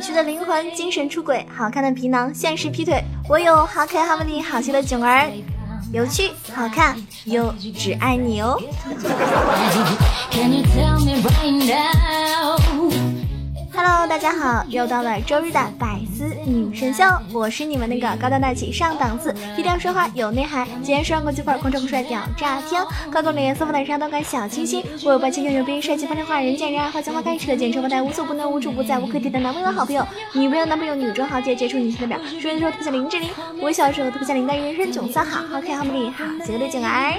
趣的灵魂，精神出轨；好看的皮囊，现实劈腿。我有好可爱、好美丽、好笑的囧儿，有趣、好看，又只爱你哦。Hello，大家好，又到了周日的百思女神秀，我是你们那个高端大气上档次、低调奢华有内涵、今天双国际范儿、空中不帅屌炸天、高冷脸色不奶茶、动感小清新、我有霸气又牛逼、帅气风流话、人见人爱、花见花开、车见车不带无所不能、无处不在、无可替代的男朋友、好朋友、女朋友、男朋友、女装豪杰、杰出女性代表、说的时候特别像林志玲，我小时候特别像林黛玉，人生囧三好，好看、好美丽、好邪恶的囧儿。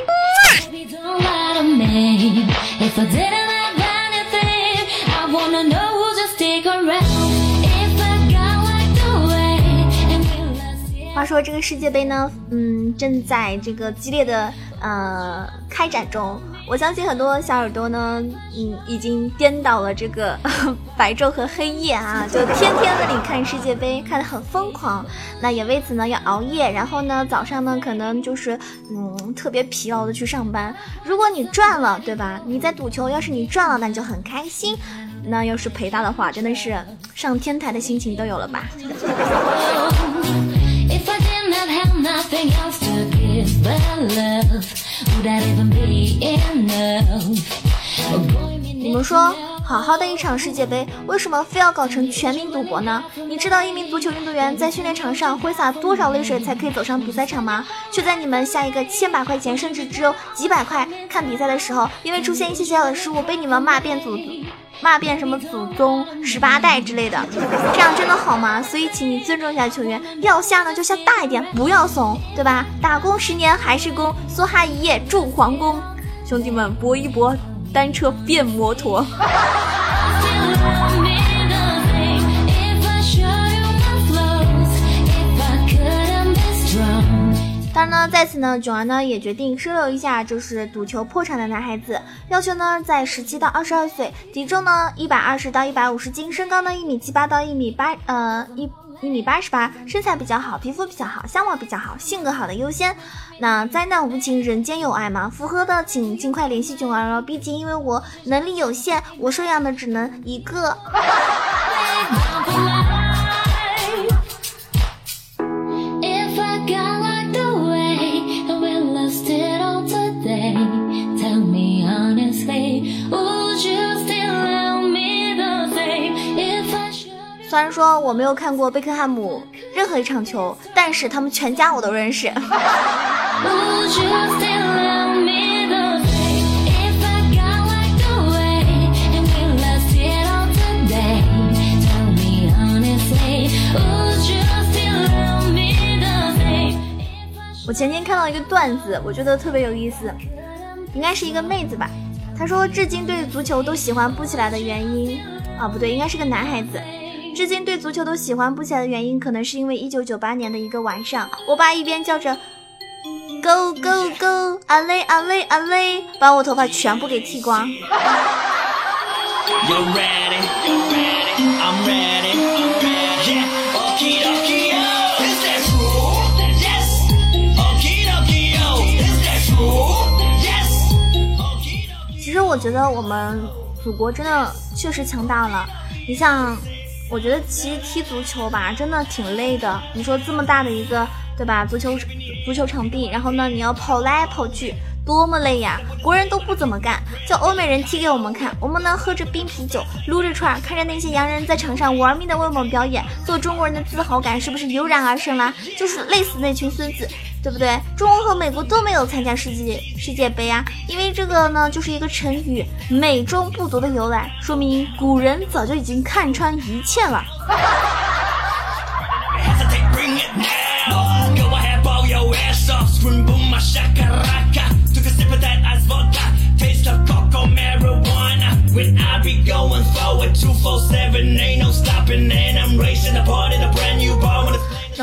话说这个世界杯呢，嗯，正在这个激烈的呃开展中。我相信很多小耳朵呢，嗯，已经颠倒了这个 白昼和黑夜啊，就天天的里看世界杯，看得很疯狂。那也为此呢要熬夜，然后呢早上呢可能就是嗯特别疲劳的去上班。如果你赚了，对吧？你在赌球，要是你赚了，那你就很开心。那要是陪他的话，真的是上天台的心情都有了吧？你们说，好好的一场世界杯，为什么非要搞成全民赌博呢？你知道一名足球运动员在训练场上挥洒多少泪水才可以走上比赛场吗？却在你们下一个千把块钱，甚至只有几百块看比赛的时候，因为出现一些小小的失误，被你们骂遍祖骂遍什么祖宗十八代之类的，这样真的好吗？所以请你尊重一下球员，要下呢就下大一点，不要怂，对吧？打工十年还是工，梭哈一夜住皇宫，兄弟们搏一搏，单车变摩托。那，在此呢，囧儿呢也决定收留一下，就是赌球破产的男孩子，要求呢在十七到二十二岁，体重呢一百二十到一百五十斤，身高呢一米七八到一米八，呃一一米八十八，身材比较好，皮肤比较好，相貌比较好，性格好的优先。那灾难无情，人间有爱嘛？符合的请尽快联系囧儿哦，毕竟因为我能力有限，我收养的只能一个。虽然说我没有看过贝克汉姆任何一场球，但是他们全家我都认识。我前天看到一个段子，我觉得特别有意思，应该是一个妹子吧。她说，至今对足球都喜欢不起来的原因啊，不对，应该是个男孩子。至今对足球都喜欢不起来的原因，可能是因为一九九八年的一个晚上，我爸一边叫着 “Go Go Go”，阿嘞阿嘞阿嘞，把我头发全部给剃光。其实我觉得我们祖国真的确实强大了，你像。我觉得其实踢足球吧，真的挺累的。你说这么大的一个，对吧？足球足球场地，然后呢，你要跑来跑去，多么累呀！国人都不怎么干，叫欧美人踢给我们看，我们呢喝着冰啤酒，撸着串，看着那些洋人在场上玩命的为我们表演，做中国人的自豪感是不是油然而生啦？就是累死那群孙子。对不对？中国和美国都没有参加世界世界杯啊，因为这个呢，就是一个成语“美中不足”的由来，说明古人早就已经看穿一切了。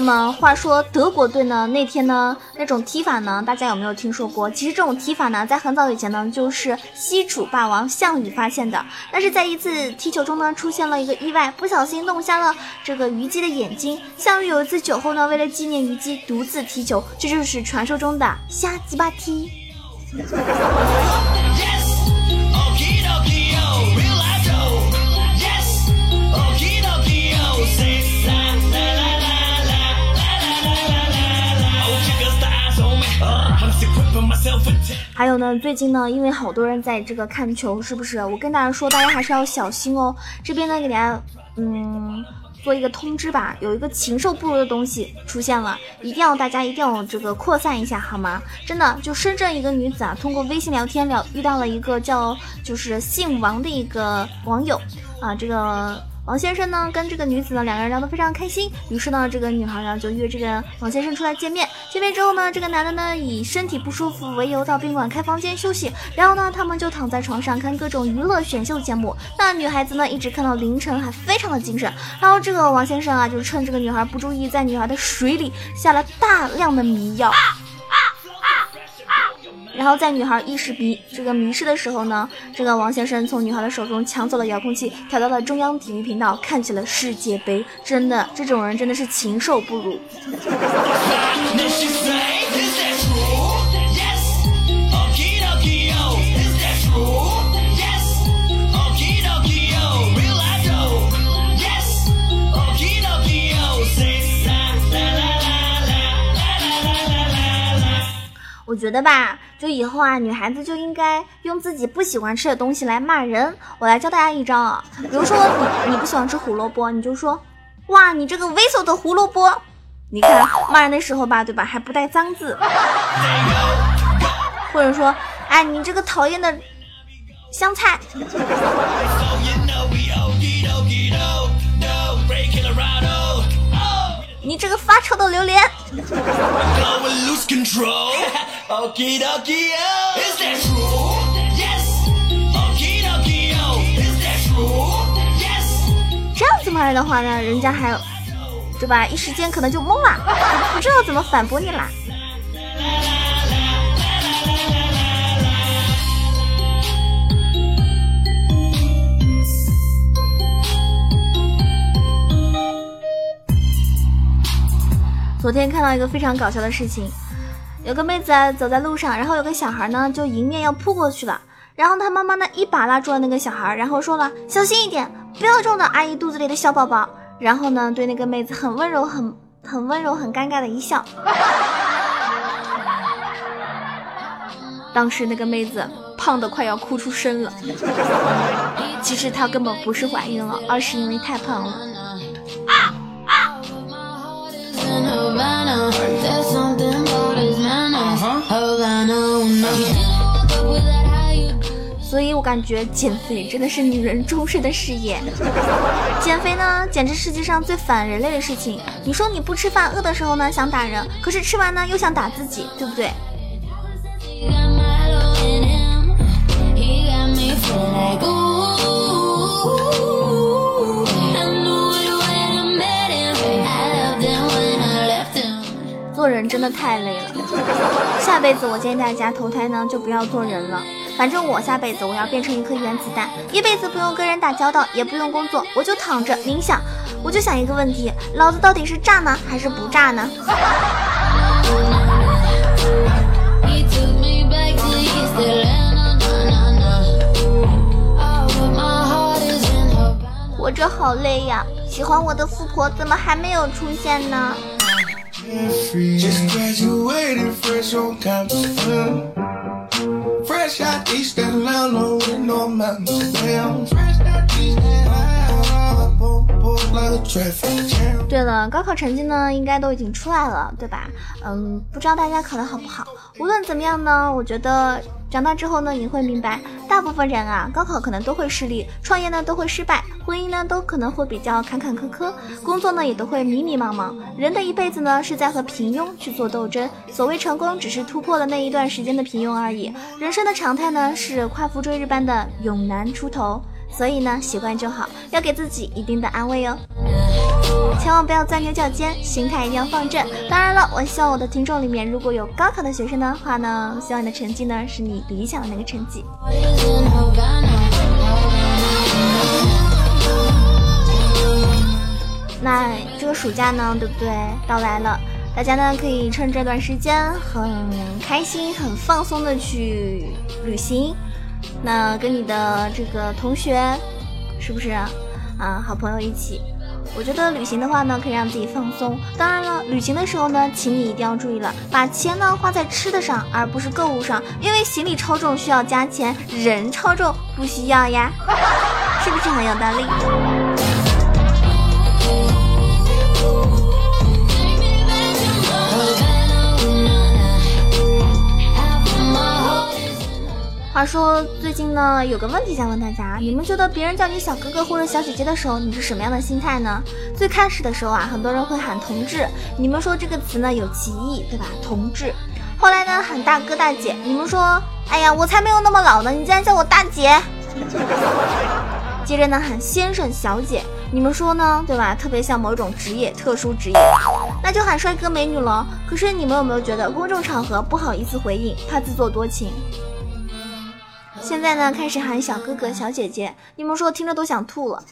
么话说德国队呢？那天呢那种踢法呢，大家有没有听说过？其实这种踢法呢，在很早以前呢，就是西楚霸王项羽发现的。但是在一次踢球中呢，出现了一个意外，不小心弄瞎了这个虞姬的眼睛。项羽有一次酒后呢，为了纪念虞姬，独自踢球，这就是传说中的瞎鸡巴踢。还有呢，最近呢，因为好多人在这个看球，是不是？我跟大家说，大家还是要小心哦。这边呢，给大家嗯做一个通知吧，有一个禽兽不如的东西出现了，一定要大家一定要这个扩散一下，好吗？真的，就深圳一个女子啊，通过微信聊天聊遇到了一个叫就是姓王的一个网友啊，这个。王先生呢，跟这个女子呢，两个人聊得非常开心。于是呢，这个女孩呢就约这个王先生出来见面。见面之后呢，这个男的呢以身体不舒服为由到宾馆开房间休息。然后呢，他们就躺在床上看各种娱乐选秀节目。那女孩子呢一直看到凌晨，还非常的精神。然后这个王先生啊，就趁这个女孩不注意，在女孩的水里下了大量的迷药。然后在女孩意识迷这个迷失的时候呢，这个王先生从女孩的手中抢走了遥控器，调到了中央体育频道，看起了世界杯。真的，这种人真的是禽兽不如。我觉得吧，就以后啊，女孩子就应该用自己不喜欢吃的东西来骂人。我来教大家一招啊，比如说你你不喜欢吃胡萝卜，你就说，哇，你这个猥琐的胡萝卜。你看骂人的时候吧，对吧，还不带脏字。或者说，哎，你这个讨厌的香菜。你这个发臭的榴莲。这样子骂人的话呢，人家还，对吧？一时间可能就懵了，不知道怎么反驳你了。昨天看到一个非常搞笑的事情。有个妹子走在路上，然后有个小孩呢，就迎面要扑过去了。然后他妈妈呢，一把拉住了那个小孩，然后说了：“小心一点，不要撞到阿姨肚子里的小宝宝。”然后呢，对那个妹子很温柔、很很温柔、很尴尬的一笑。当时那个妹子胖的快要哭出声了。其实她根本不是怀孕了，而是因为太胖了。所以我感觉减肥真的是女人终身的事业。减肥呢，简直世界上最反人类的事情。你说你不吃饭，饿的时候呢想打人，可是吃完呢又想打自己，对不对？做人真的太累了，下辈子我建议大家投胎呢就不要做人了。反正我下辈子我要变成一颗原子弹，一辈子不用跟人打交道，也不用工作，我就躺着冥想。我就想一个问题：老子到底是炸呢还是不炸呢？活着好累呀，喜欢我的富婆怎么还没有出现呢？对了，高考成绩呢，应该都已经出来了，对吧？嗯，不知道大家考的好不好。无论怎么样呢，我觉得。长大之后呢，你会明白，大部分人啊，高考可能都会失利，创业呢都会失败，婚姻呢都可能会比较坎坎坷坷，工作呢也都会迷迷茫茫。人的一辈子呢，是在和平庸去做斗争。所谓成功，只是突破了那一段时间的平庸而已。人生的常态呢，是夸父追日般的勇难出头。所以呢，习惯就好，要给自己一定的安慰哦。千万不要钻牛角尖，心态一定要放正。当然了，我希望我的听众里面如果有高考的学生的话呢，希望你的成绩呢是你理想的那个成绩。那这个暑假呢，对不对？到来了，大家呢可以趁这段时间很开心、很放松的去旅行。那跟你的这个同学，是不是啊？好朋友一起。我觉得旅行的话呢，可以让自己放松。当然了，旅行的时候呢，请你一定要注意了，把钱呢花在吃的上，而不是购物上。因为行李超重需要加钱，人超重不需要呀，是不是很有道理？话说最近呢，有个问题想问大家：你们觉得别人叫你小哥哥或者小姐姐的时候，你是什么样的心态呢？最开始的时候啊，很多人会喊同志，你们说这个词呢有歧义，对吧？同志。后来呢喊大哥大姐，你们说，哎呀，我才没有那么老呢，你竟然叫我大姐。接着呢喊先生小姐，你们说呢，对吧？特别像某种职业，特殊职业。那就喊帅哥美女了。可是你们有没有觉得公众场合不好意思回应，怕自作多情？现在呢，开始喊小哥哥、小姐姐，你们说听着都想吐了。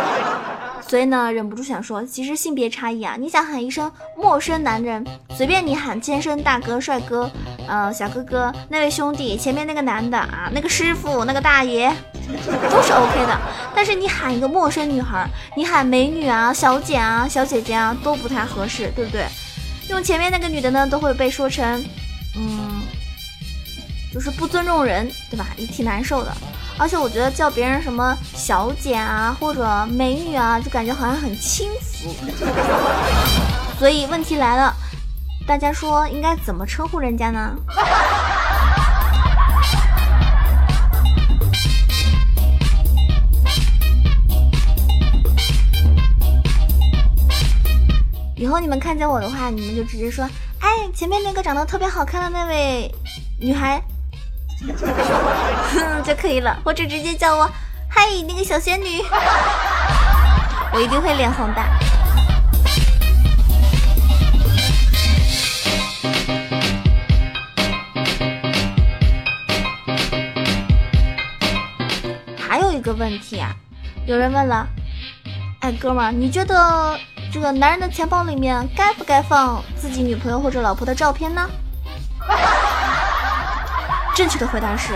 所以呢，忍不住想说，其实性别差异啊，你想喊一声陌生男人，随便你喊千声大哥、帅哥，呃，小哥哥，那位兄弟，前面那个男的啊，那个师傅，那个大爷，都是 OK 的。但是你喊一个陌生女孩，你喊美女啊、小姐啊、小姐姐啊，都不太合适，对不对？用前面那个女的呢，都会被说成，嗯。就是不尊重人，对吧？也挺难受的。而且我觉得叫别人什么小姐啊，或者美女啊，就感觉好像很轻浮。所以问题来了，大家说应该怎么称呼人家呢？以后你们看见我的话，你们就直接说：“哎，前面那个长得特别好看的那位女孩。” 就可以了，或者直接叫我嗨，那个小仙女，我一定会脸红的。还有一个问题啊，有人问了，哎，哥们儿，你觉得这个男人的钱包里面该不该放自己女朋友或者老婆的照片呢？正确的回答是：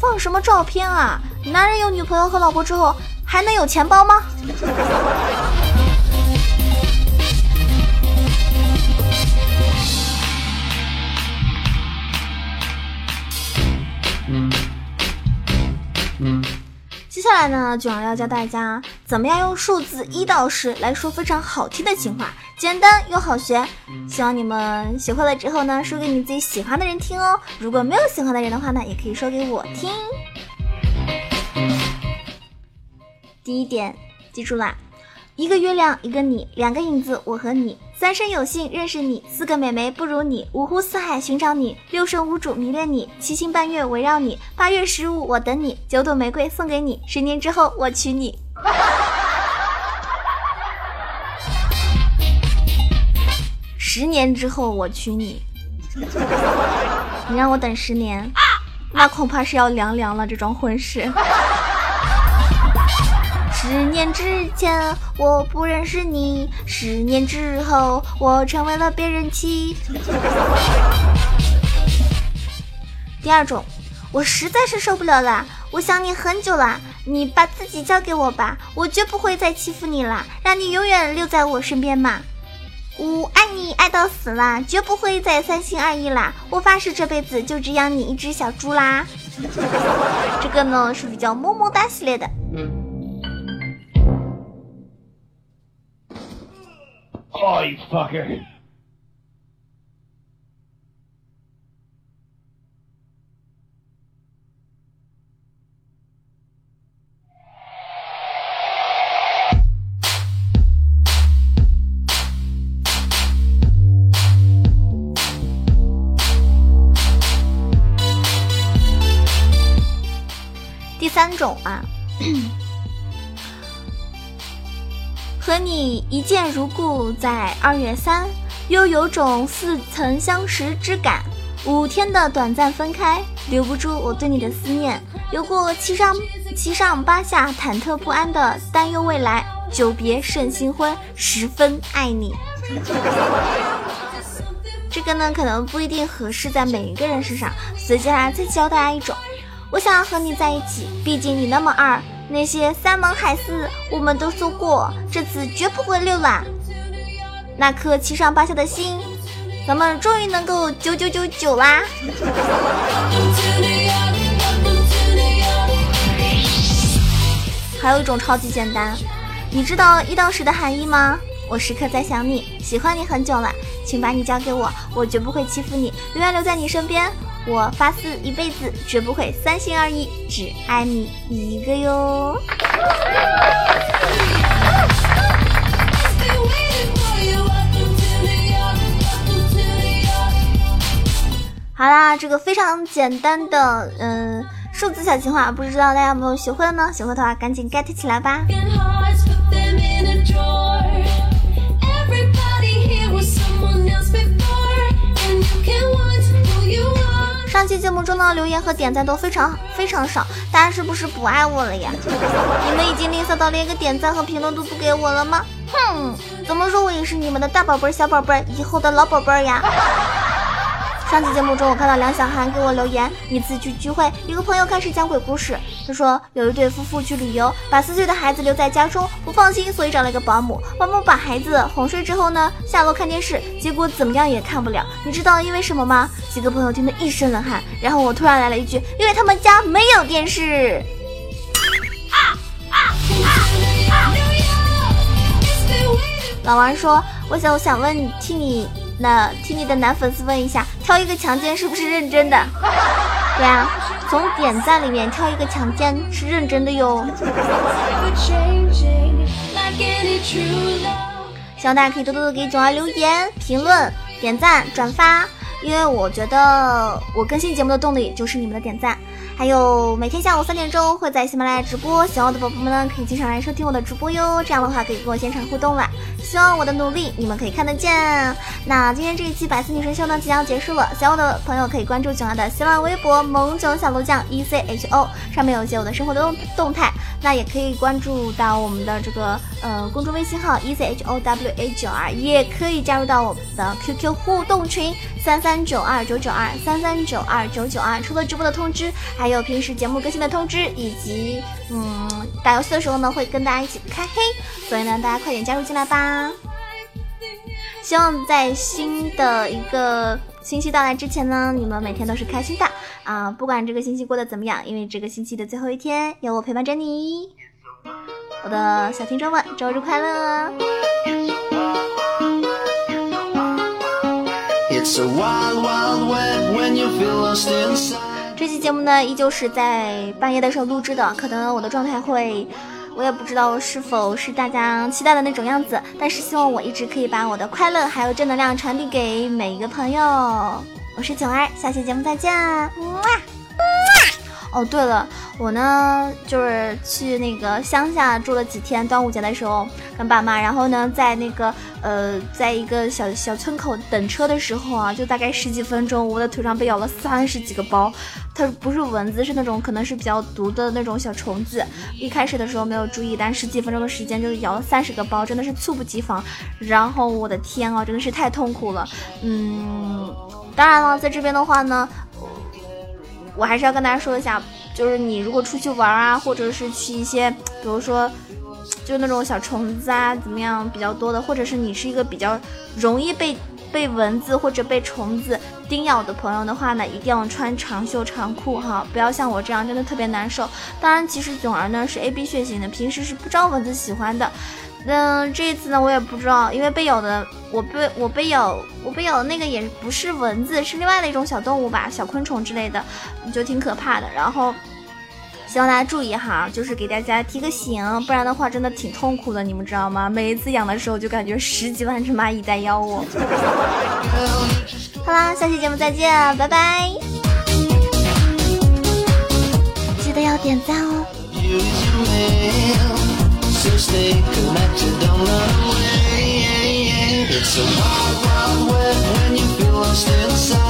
放什么照片啊？男人有女朋友和老婆之后，还能有钱包吗？接下来呢，九儿要教大家怎么样用数字一到十来说非常好听的情话，简单又好学。希望你们学会了之后呢，说给你自己喜欢的人听哦。如果没有喜欢的人的话呢，也可以说给我听。第一点，记住啦。一个月亮，一个你，两个影子，我和你，三生有幸认识你，四个美眉不如你，五湖四海寻找你，六神无主迷恋你，七星半月围绕你，八月十五我等你，九朵玫瑰送给你，十年之后我娶你。十年之后我娶你，你让我等十年，那恐怕是要凉凉了这桩婚事。十年之前我不认识你，十年之后我成为了别人妻。第二种，我实在是受不了了，我想你很久了，你把自己交给我吧，我绝不会再欺负你了，让你永远留在我身边嘛。我爱你爱到死啦，绝不会再三心二意啦，我发誓这辈子就只养你一只小猪啦。这个呢是比较么么哒系列的。Oh, you fucker. 你一见如故，在二月三，又有种似曾相识之感。五天的短暂分开，留不住我对你的思念。有过七上七上八下、忐忑不安的担忧未来。久别胜新婚，十分爱你。这个呢，可能不一定合适在每一个人身上。所以接下来再教大家一种，我想要和你在一起，毕竟你那么二。那些山盟海誓，我们都说过，这次绝不会溜了。那颗七上八下的心，咱们终于能够九九九九啦！还有一种超级简单，你知道一到十的含义吗？我时刻在想你，喜欢你很久了，请把你交给我，我绝不会欺负你，永远留在你身边。我发誓一辈子绝不会三心二意，只爱你一个哟。好啦，这个非常简单的嗯数字小情话，不知道大家有没有学会了呢？学会的话赶紧 get 起来吧。上期节目中的留言和点赞都非常非常少，大家是不是不爱我了呀？你们已经吝啬到连个点赞和评论都不给我了吗？哼，怎么说我也是你们的大宝贝儿、小宝贝儿，以后的老宝贝儿呀。上期节目中，我看到梁小涵给我留言：一次去聚会，一个朋友开始讲鬼故事。他说有一对夫妇去旅游，把四岁的孩子留在家中，不放心，所以找了一个保姆。保姆把孩子哄睡之后呢，下楼看电视，结果怎么样也看不了。你知道因为什么吗？几个朋友听得一身冷汗。然后我突然来了一句：因为他们家没有电视。老王说：我想我想问，替你。那替你的男粉丝问一下，挑一个强奸是不是认真的？对啊，从点赞里面挑一个强奸是认真的哟。希望大家可以多多的给囧儿留言、评论、点赞、转发，因为我觉得我更新节目的动力就是你们的点赞。还有每天下午三点钟会在喜马拉雅直播，喜欢我的宝宝们呢可以经常来收听我的直播哟。这样的话可以跟我现场互动了。希望我的努力你们可以看得见。那今天这一期百思女神秀呢即将结束了，喜欢我的朋友可以关注囧儿的新浪微博萌囧小鹿酱 E C H O，上面有一些我的生活动动态。那也可以关注到我们的这个呃公众微信号 E C H O W A 九二，也可以加入到我们的 Q Q 互动群三三九二九九二三三九二九九二。除了直播的通知，还有平时节目更新的通知，以及嗯打游戏的时候呢，会跟大家一起开黑。所以呢，大家快点加入进来吧！希望在新的一个星期到来之前呢，你们每天都是开心的啊！不管这个星期过得怎么样，因为这个星期的最后一天有我陪伴着你，我的小听众们，周日快乐！it's a wild wild when you feel us inside 这期节目呢，依旧是在半夜的时候录制的，可能我的状态会。我也不知道是否是大家期待的那种样子，但是希望我一直可以把我的快乐还有正能量传递给每一个朋友。我是九儿，下期节目再见。哦，对了，我呢就是去那个乡下住了几天，端午节的时候跟爸妈，然后呢在那个呃，在一个小小村口等车的时候啊，就大概十几分钟，我的腿上被咬了三十几个包，它不是蚊子，是那种可能是比较毒的那种小虫子。一开始的时候没有注意，但十几分钟的时间就咬了三十个包，真的是猝不及防。然后我的天啊，真的是太痛苦了。嗯，当然了，在这边的话呢。我还是要跟大家说一下，就是你如果出去玩啊，或者是去一些，比如说，就那种小虫子啊，怎么样比较多的，或者是你是一个比较容易被被蚊子或者被虫子叮咬的朋友的话呢，一定要穿长袖长裤哈，不要像我这样真的特别难受。当然，其实囧儿呢是 A B 血型的，平时是不招蚊子喜欢的。嗯，这一次呢，我也不知道，因为被咬的，我被我被咬，我被咬的那个也不是蚊子，是另外的一种小动物吧，小昆虫之类的，就挺可怕的。然后希望大家注意哈，就是给大家提个醒，不然的话真的挺痛苦的，你们知道吗？每一次养的时候就感觉十几万只蚂蚁在咬我。好啦，下期节目再见，拜拜！记得要点赞哦。so stay connected, don't run away. It's a wild, wild web when you feel lost inside.